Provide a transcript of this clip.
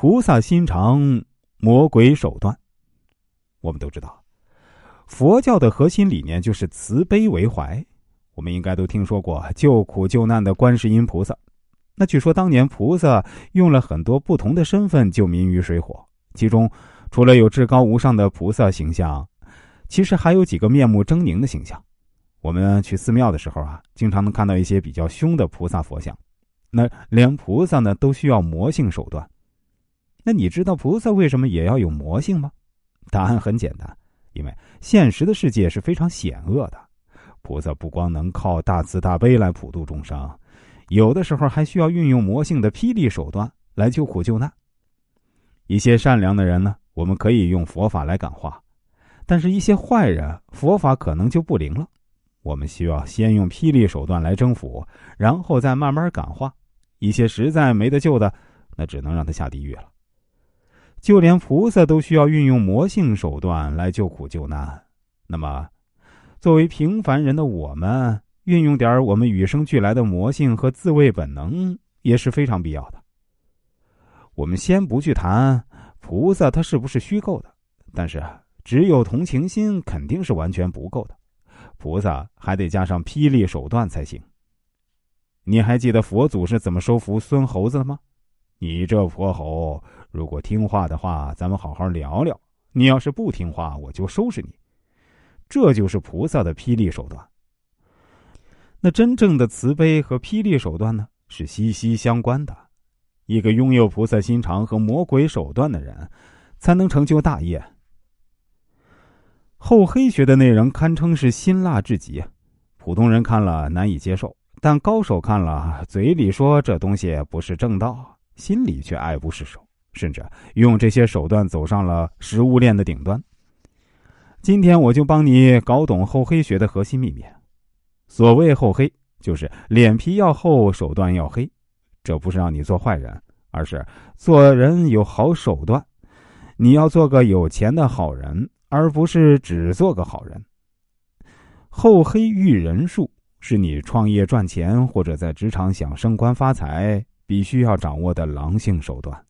菩萨心肠，魔鬼手段。我们都知道，佛教的核心理念就是慈悲为怀。我们应该都听说过救苦救难的观世音菩萨。那据说当年菩萨用了很多不同的身份救民于水火，其中除了有至高无上的菩萨形象，其实还有几个面目狰狞的形象。我们去寺庙的时候啊，经常能看到一些比较凶的菩萨佛像。那连菩萨呢都需要魔性手段。那你知道菩萨为什么也要有魔性吗？答案很简单，因为现实的世界是非常险恶的。菩萨不光能靠大慈大悲来普度众生，有的时候还需要运用魔性的霹雳手段来救苦救难。一些善良的人呢，我们可以用佛法来感化；但是，一些坏人，佛法可能就不灵了。我们需要先用霹雳手段来征服，然后再慢慢感化。一些实在没得救的，那只能让他下地狱了。就连菩萨都需要运用魔性手段来救苦救难，那么，作为平凡人的我们，运用点我们与生俱来的魔性和自卫本能也是非常必要的。我们先不去谈菩萨他是不是虚构的，但是只有同情心肯定是完全不够的，菩萨还得加上霹雳手段才行。你还记得佛祖是怎么收服孙猴子的吗？你这泼猴，如果听话的话，咱们好好聊聊；你要是不听话，我就收拾你。这就是菩萨的霹雳手段。那真正的慈悲和霹雳手段呢，是息息相关的。一个拥有菩萨心肠和魔鬼手段的人，才能成就大业。厚黑学的内容堪称是辛辣至极，普通人看了难以接受。但高手看了，嘴里说这东西不是正道，心里却爱不释手，甚至用这些手段走上了食物链的顶端。今天我就帮你搞懂厚黑学的核心秘密。所谓厚黑，就是脸皮要厚，手段要黑。这不是让你做坏人，而是做人有好手段。你要做个有钱的好人，而不是只做个好人。厚黑育人术。是你创业赚钱或者在职场想升官发财必须要掌握的狼性手段。